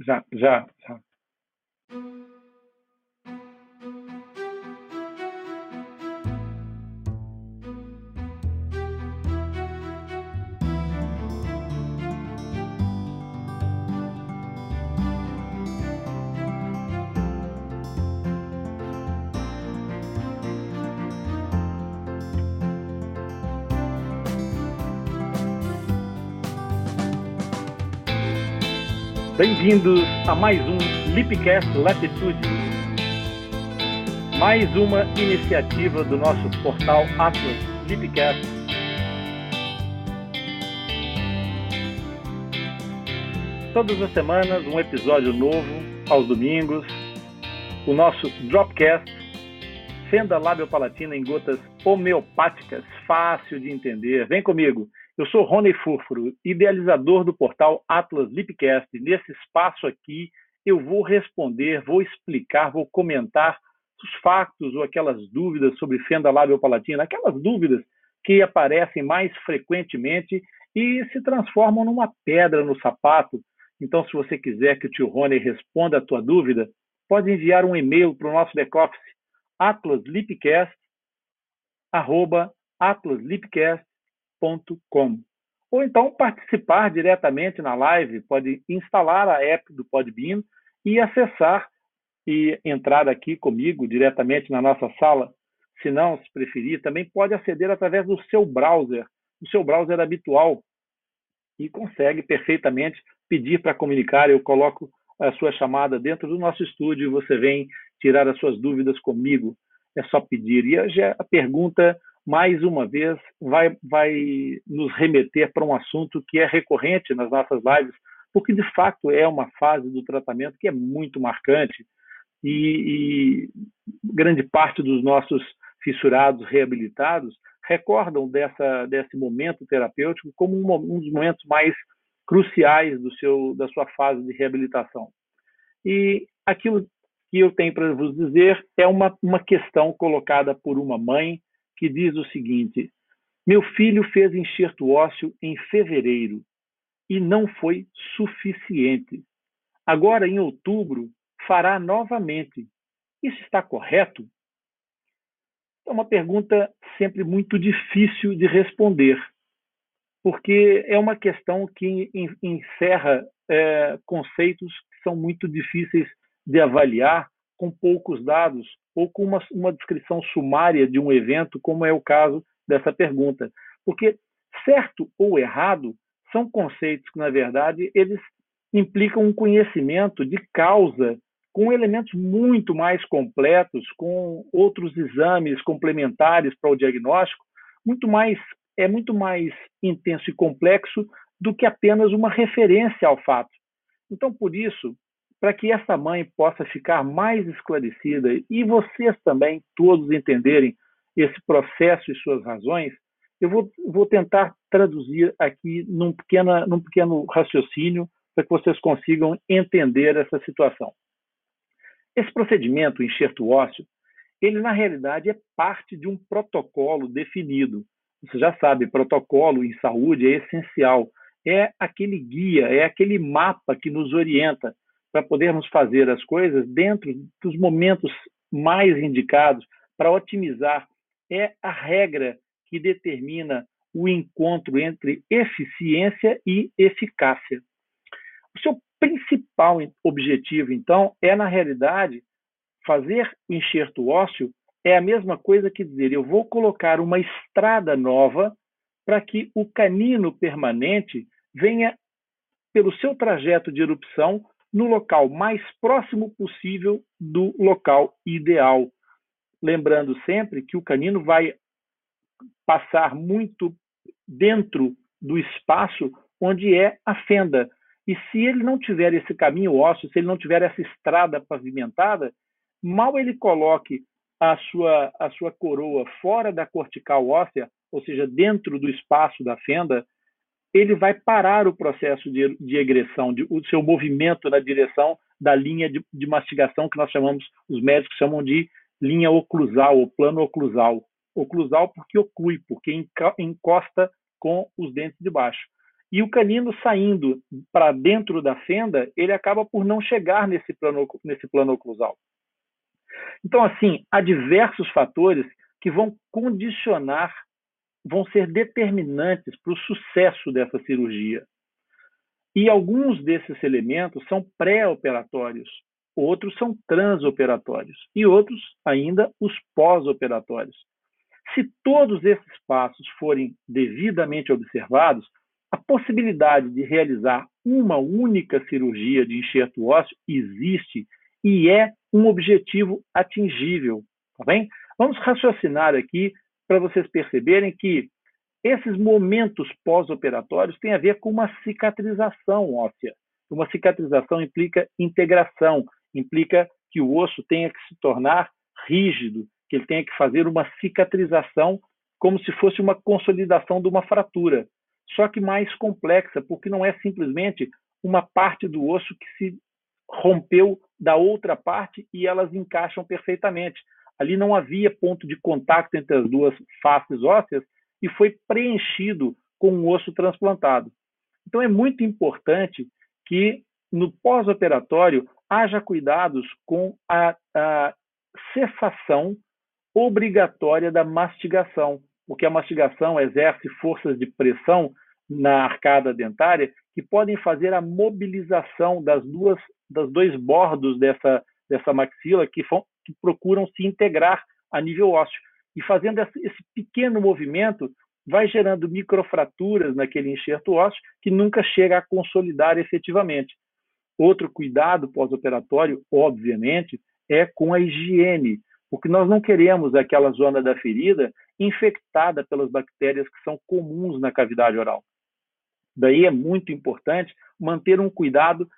Já, já, já. Bem-vindos a mais um Lipcast Latitude, mais uma iniciativa do nosso portal Atlas Lipcast. Todas as semanas, um episódio novo, aos domingos, o nosso Dropcast, fenda lábio-palatina em gotas homeopáticas, fácil de entender. Vem comigo! Eu sou Rony Furfuro, idealizador do portal Atlas Lipcast. Nesse espaço aqui, eu vou responder, vou explicar, vou comentar os fatos ou aquelas dúvidas sobre fenda labiopalatina, aquelas dúvidas que aparecem mais frequentemente e se transformam numa pedra no sapato. Então, se você quiser que o tio Rony responda a tua dúvida, pode enviar um e-mail para o nosso back-office, atlaslipcast, Ou então participar diretamente na live, pode instalar a app do Podbean e acessar e entrar aqui comigo diretamente na nossa sala. Se não, se preferir, também pode aceder através do seu browser, do seu browser habitual, e consegue perfeitamente pedir para comunicar. Eu coloco a sua chamada dentro do nosso estúdio e você vem tirar as suas dúvidas comigo. É só pedir. E hoje a pergunta mais uma vez, vai, vai nos remeter para um assunto que é recorrente nas nossas lives, porque de fato é uma fase do tratamento que é muito marcante e, e grande parte dos nossos fissurados reabilitados recordam dessa, desse momento terapêutico como um, um dos momentos mais cruciais do seu, da sua fase de reabilitação. E aquilo que eu tenho para vos dizer é uma, uma questão colocada por uma mãe que diz o seguinte: Meu filho fez enxerto ósseo em fevereiro e não foi suficiente. Agora, em outubro, fará novamente. Isso está correto? É uma pergunta sempre muito difícil de responder, porque é uma questão que encerra é, conceitos que são muito difíceis de avaliar com poucos dados ou com uma, uma descrição sumária de um evento, como é o caso dessa pergunta. Porque certo ou errado são conceitos que, na verdade, eles implicam um conhecimento de causa com elementos muito mais completos, com outros exames complementares para o diagnóstico, muito mais é muito mais intenso e complexo do que apenas uma referência ao fato. Então, por isso, para que essa mãe possa ficar mais esclarecida e vocês também todos entenderem esse processo e suas razões, eu vou, vou tentar traduzir aqui num, pequena, num pequeno raciocínio para que vocês consigam entender essa situação. Esse procedimento, o enxerto ósseo, ele na realidade é parte de um protocolo definido. Você já sabe, protocolo em saúde é essencial. É aquele guia, é aquele mapa que nos orienta para podermos fazer as coisas dentro dos momentos mais indicados para otimizar. É a regra que determina o encontro entre eficiência e eficácia. O seu principal objetivo, então, é, na realidade, fazer o enxerto ósseo é a mesma coisa que dizer eu vou colocar uma estrada nova para que o canino permanente venha, pelo seu trajeto de erupção, no local mais próximo possível do local ideal. Lembrando sempre que o canino vai passar muito dentro do espaço onde é a fenda. E se ele não tiver esse caminho ósseo, se ele não tiver essa estrada pavimentada, mal ele coloque a sua, a sua coroa fora da cortical óssea, ou seja, dentro do espaço da fenda, ele vai parar o processo de, de egressão, de, o seu movimento na direção da linha de, de, mastigação que nós chamamos, os médicos chamam de linha oclusal ou plano oclusal. Oclusal porque oclui, porque encosta com os dentes de baixo. E o canino saindo para dentro da fenda, ele acaba por não chegar nesse plano, nesse plano oclusal. Então, assim, há diversos fatores que vão condicionar, vão ser determinantes para o sucesso dessa cirurgia. E alguns desses elementos são pré-operatórios, outros são transoperatórios e outros ainda os pós-operatórios. Se todos esses passos forem devidamente observados, a possibilidade de realizar uma única cirurgia de enxerto ósseo existe e é um objetivo atingível, tá bem? Vamos raciocinar aqui para vocês perceberem que esses momentos pós-operatórios têm a ver com uma cicatrização óssea. Uma cicatrização implica integração, implica que o osso tenha que se tornar rígido, que ele tenha que fazer uma cicatrização como se fosse uma consolidação de uma fratura, só que mais complexa, porque não é simplesmente uma parte do osso que se rompeu da outra parte e elas encaixam perfeitamente. Ali não havia ponto de contato entre as duas faces ósseas e foi preenchido com um osso transplantado. Então é muito importante que no pós-operatório haja cuidados com a, a cessação obrigatória da mastigação, porque a mastigação exerce forças de pressão na arcada dentária que podem fazer a mobilização das duas dos dois bordos dessa dessa maxila que, que procuram se integrar a nível ósseo e fazendo esse pequeno movimento vai gerando microfraturas naquele enxerto ósseo que nunca chega a consolidar efetivamente. Outro cuidado pós-operatório, obviamente, é com a higiene, porque nós não queremos aquela zona da ferida infectada pelas bactérias que são comuns na cavidade oral. Daí é muito importante manter um cuidado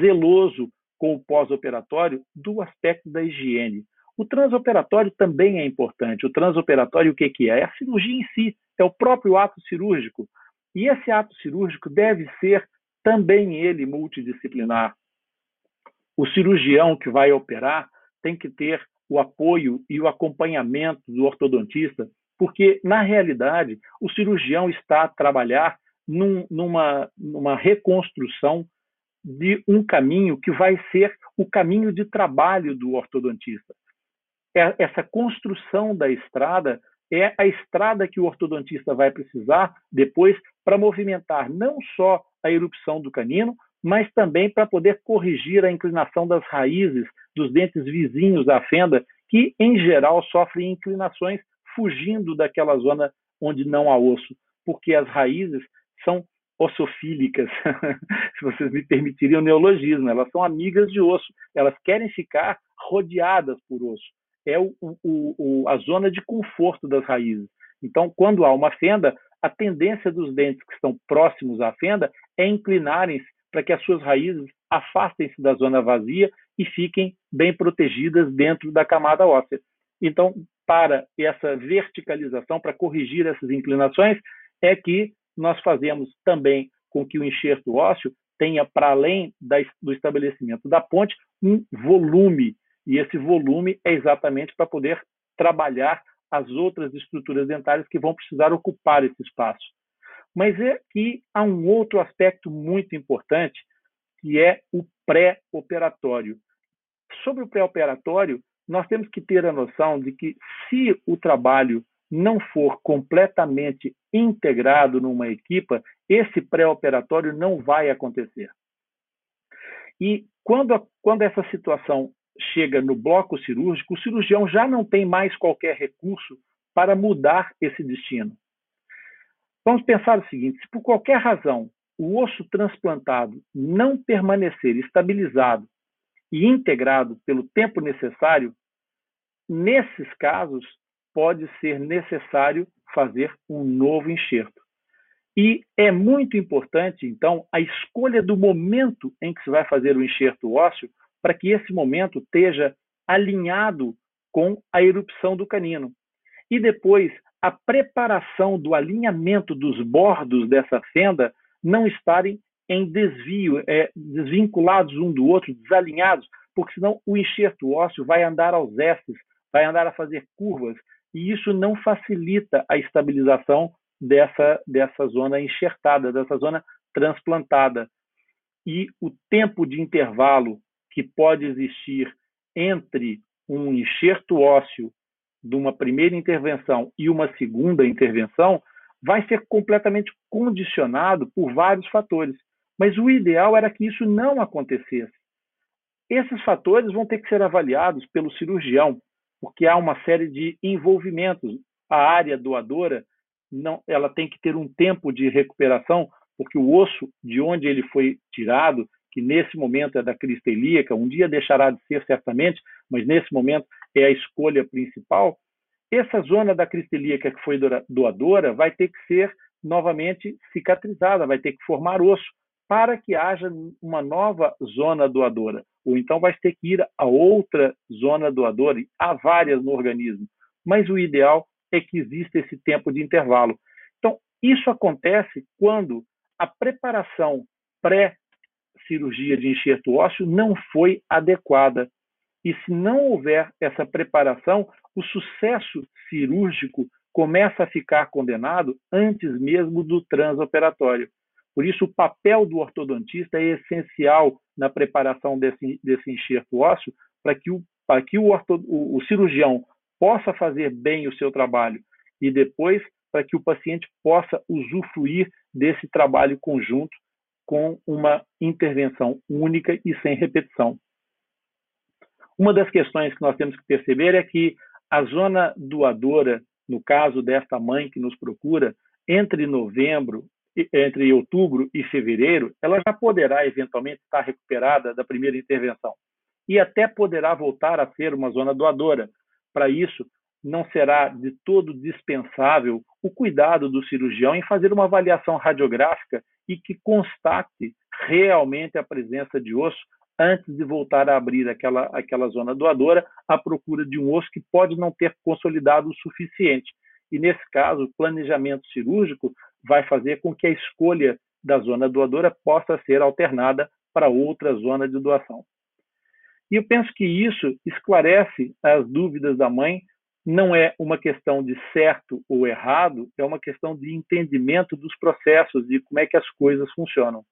zeloso com o pós-operatório do aspecto da higiene. O transoperatório também é importante. O transoperatório, o que, que é? É a cirurgia em si, é o próprio ato cirúrgico. E esse ato cirúrgico deve ser também ele multidisciplinar. O cirurgião que vai operar tem que ter o apoio e o acompanhamento do ortodontista, porque, na realidade, o cirurgião está a trabalhar num, numa, numa reconstrução de um caminho que vai ser o caminho de trabalho do ortodontista. É, essa construção da estrada é a estrada que o ortodontista vai precisar depois para movimentar não só a erupção do canino, mas também para poder corrigir a inclinação das raízes dos dentes vizinhos à fenda, que em geral sofrem inclinações fugindo daquela zona onde não há osso, porque as raízes são ossofílicas, se vocês me permitirem o neologismo, elas são amigas de osso, elas querem ficar rodeadas por osso é o, o, o, a zona de conforto das raízes. Então, quando há uma fenda, a tendência dos dentes que estão próximos à fenda é inclinarem-se para que as suas raízes afastem-se da zona vazia e fiquem bem protegidas dentro da camada óssea. Então, para essa verticalização, para corrigir essas inclinações, é que nós fazemos também com que o enxerto ósseo tenha, para além do estabelecimento da ponte, um volume e esse volume é exatamente para poder trabalhar as outras estruturas dentárias que vão precisar ocupar esse espaço. Mas é que há um outro aspecto muito importante, que é o pré-operatório. Sobre o pré-operatório, nós temos que ter a noção de que se o trabalho não for completamente integrado numa equipa, esse pré-operatório não vai acontecer. E quando, quando essa situação chega no bloco cirúrgico, o cirurgião já não tem mais qualquer recurso para mudar esse destino. Vamos pensar o seguinte: se por qualquer razão o osso transplantado não permanecer estabilizado e integrado pelo tempo necessário, nesses casos pode ser necessário fazer um novo enxerto. E é muito importante, então, a escolha do momento em que se vai fazer o enxerto ósseo para que esse momento esteja alinhado com a erupção do canino. E depois, a preparação do alinhamento dos bordos dessa fenda não estarem em desvio, é, desvinculados um do outro, desalinhados, porque senão o enxerto ósseo vai andar aos estes, vai andar a fazer curvas, e isso não facilita a estabilização dessa, dessa zona enxertada, dessa zona transplantada. E o tempo de intervalo que pode existir entre um enxerto ósseo de uma primeira intervenção e uma segunda intervenção vai ser completamente condicionado por vários fatores. Mas o ideal era que isso não acontecesse. Esses fatores vão ter que ser avaliados pelo cirurgião, porque há uma série de envolvimentos. A área doadora não, ela tem que ter um tempo de recuperação, porque o osso de onde ele foi tirado, que nesse momento é da crista ilíaca, um dia deixará de ser certamente, mas nesse momento é a escolha principal. Essa zona da crista ilíaca que foi doadora vai ter que ser novamente cicatrizada, vai ter que formar osso para que haja uma nova zona doadora. Ou então vai ter que ir a outra zona doadora, há várias no organismo. Mas o ideal é que exista esse tempo de intervalo. Então, isso acontece quando a preparação pré-cirurgia de enxerto ósseo não foi adequada. E se não houver essa preparação, o sucesso cirúrgico começa a ficar condenado antes mesmo do transoperatório. Por isso, o papel do ortodontista é essencial na preparação desse, desse enxerto ósseo para que, o, para que o, orto, o, o cirurgião possa fazer bem o seu trabalho e depois para que o paciente possa usufruir desse trabalho conjunto com uma intervenção única e sem repetição. Uma das questões que nós temos que perceber é que a zona doadora, no caso desta mãe que nos procura, entre novembro entre outubro e fevereiro, ela já poderá eventualmente estar recuperada da primeira intervenção e até poderá voltar a ser uma zona doadora. Para isso, não será de todo dispensável o cuidado do cirurgião em fazer uma avaliação radiográfica e que constate realmente a presença de osso antes de voltar a abrir aquela, aquela zona doadora à procura de um osso que pode não ter consolidado o suficiente. E, nesse caso, o planejamento cirúrgico vai fazer com que a escolha da zona doadora possa ser alternada para outra zona de doação. E eu penso que isso esclarece as dúvidas da mãe. Não é uma questão de certo ou errado, é uma questão de entendimento dos processos e como é que as coisas funcionam.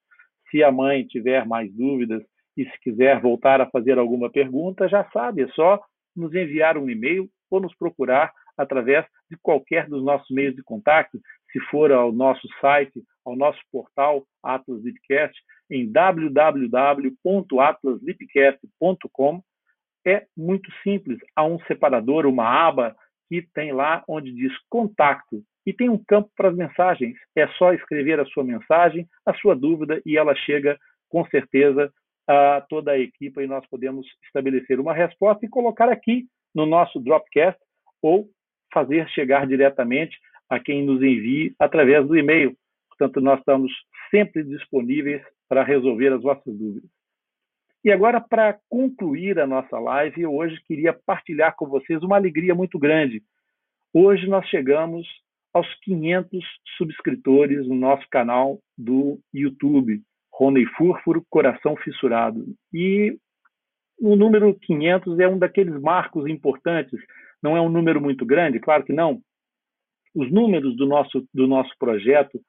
Se a mãe tiver mais dúvidas e se quiser voltar a fazer alguma pergunta, já sabe, é só nos enviar um e-mail ou nos procurar através de qualquer dos nossos meios de contato, se for ao nosso site, ao nosso portal Atlas Lipcast, em www.atlaslipcast.com. É muito simples, há um separador, uma aba que tem lá onde diz contato e tem um campo para as mensagens. É só escrever a sua mensagem, a sua dúvida e ela chega com certeza a toda a equipe e nós podemos estabelecer uma resposta e colocar aqui no nosso Dropcast ou fazer chegar diretamente a quem nos envie através do e-mail. Portanto, nós estamos sempre disponíveis para resolver as vossas dúvidas. E agora, para concluir a nossa live, eu hoje queria partilhar com vocês uma alegria muito grande. Hoje nós chegamos aos 500 subscritores no nosso canal do YouTube, Rony Fúrfuro Coração Fissurado. E o número 500 é um daqueles marcos importantes. Não é um número muito grande, claro que não, os números do nosso, do nosso projeto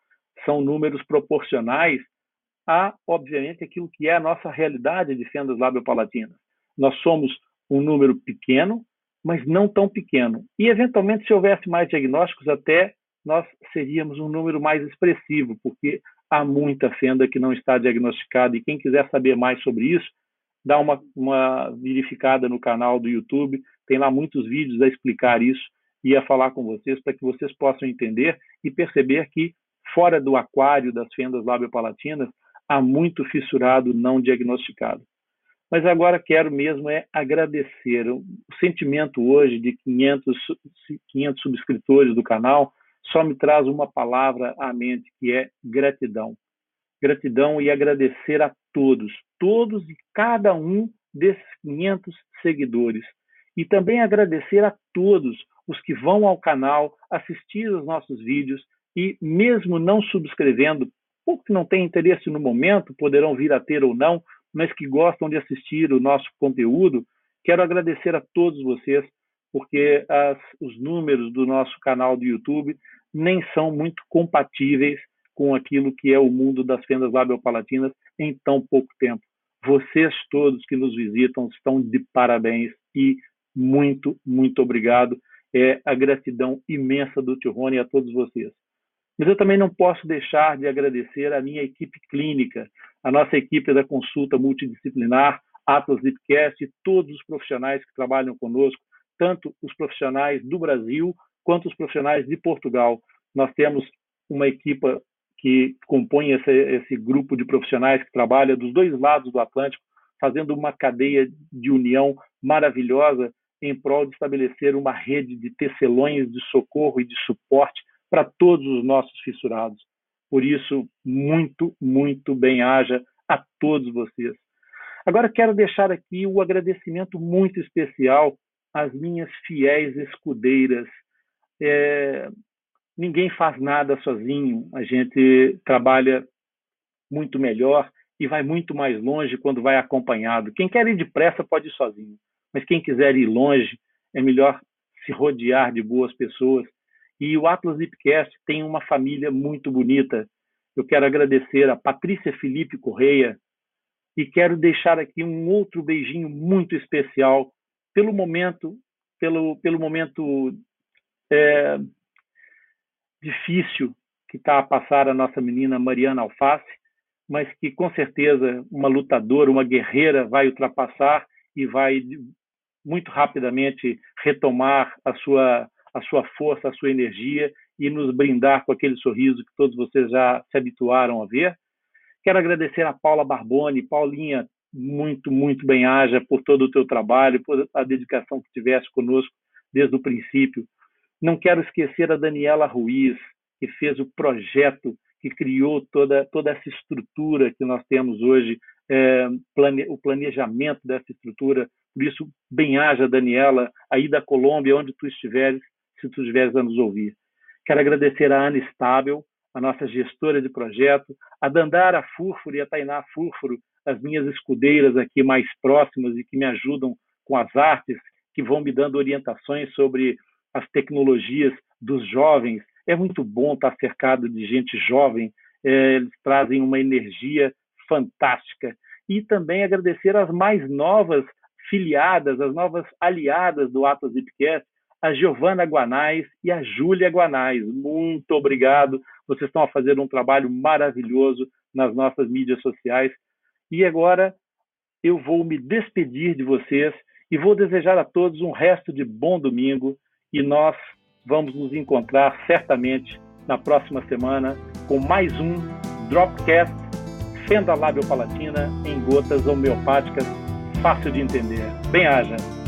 são números proporcionais a, obviamente, aquilo que é a nossa realidade de fendas labiopalatinas. Nós somos um número pequeno, mas não tão pequeno. E, eventualmente, se houvesse mais diagnósticos, até nós seríamos um número mais expressivo, porque há muita fenda que não está diagnosticada. E quem quiser saber mais sobre isso, dá uma, uma verificada no canal do YouTube. Tem lá muitos vídeos a explicar isso e a falar com vocês para que vocês possam entender e perceber que fora do aquário das fendas labiopalatinas há muito fissurado não diagnosticado. Mas agora quero mesmo é agradecer o sentimento hoje de 500, 500 subscritores do canal só me traz uma palavra à mente que é gratidão. Gratidão e agradecer a todos, todos e cada um desses 500 seguidores. E também agradecer a todos os que vão ao canal assistir os nossos vídeos e, mesmo não subscrevendo, porque não têm interesse no momento, poderão vir a ter ou não, mas que gostam de assistir o nosso conteúdo, quero agradecer a todos vocês, porque as, os números do nosso canal do YouTube nem são muito compatíveis com aquilo que é o mundo das fendas labiopalatinas em tão pouco tempo. Vocês todos que nos visitam estão de parabéns e muito, muito obrigado. É a gratidão imensa do Tio Rony a todos vocês. Mas eu também não posso deixar de agradecer a minha equipe clínica, a nossa equipe da consulta multidisciplinar, Atlas Lipcast e todos os profissionais que trabalham conosco, tanto os profissionais do Brasil quanto os profissionais de Portugal. Nós temos uma equipe que compõe esse, esse grupo de profissionais que trabalha dos dois lados do Atlântico, fazendo uma cadeia de união maravilhosa em prol de estabelecer uma rede de tecelões de socorro e de suporte para todos os nossos fissurados. Por isso, muito, muito bem-haja a todos vocês. Agora quero deixar aqui o um agradecimento muito especial às minhas fiéis escudeiras. É, ninguém faz nada sozinho, a gente trabalha muito melhor e vai muito mais longe quando vai acompanhado. Quem quer ir depressa pode ir sozinho, mas quem quiser ir longe, é melhor se rodear de boas pessoas. E o Atlas Lipcast tem uma família muito bonita. Eu quero agradecer a Patrícia Felipe Correia e quero deixar aqui um outro beijinho muito especial pelo momento, pelo, pelo momento é, difícil que está a passar a nossa menina Mariana Alface, mas que com certeza uma lutadora, uma guerreira vai ultrapassar e vai muito rapidamente retomar a sua a sua força, a sua energia e nos brindar com aquele sorriso que todos vocês já se habituaram a ver. Quero agradecer a Paula Barboni, Paulinha, muito, muito bem-haja por todo o teu trabalho, por a dedicação que tiveste conosco desde o princípio. Não quero esquecer a Daniela Ruiz, que fez o projeto que criou toda, toda essa estrutura que nós temos hoje, é, plane, o planejamento dessa estrutura. Por isso, bem-haja, Daniela, aí da Colômbia, onde tu estiveres, se tu estiveres a nos ouvir. Quero agradecer a Ana Estável, a nossa gestora de projeto, a Dandara Fúrfuro e a Tainá Fúrfuro, as minhas escudeiras aqui mais próximas e que me ajudam com as artes, que vão me dando orientações sobre as tecnologias dos jovens. É muito bom estar cercado de gente jovem, é, eles trazem uma energia fantástica. E também agradecer às mais novas filiadas, as novas aliadas do Atlas Zipcast, a Giovana Guanais e a Júlia Guanais. Muito obrigado. Vocês estão a fazer um trabalho maravilhoso nas nossas mídias sociais. E agora eu vou me despedir de vocês e vou desejar a todos um resto de bom domingo e nós vamos nos encontrar certamente na próxima semana com mais um Dropcast Fenda Lábio Palatina em gotas homeopáticas, fácil de entender. Bem-haja!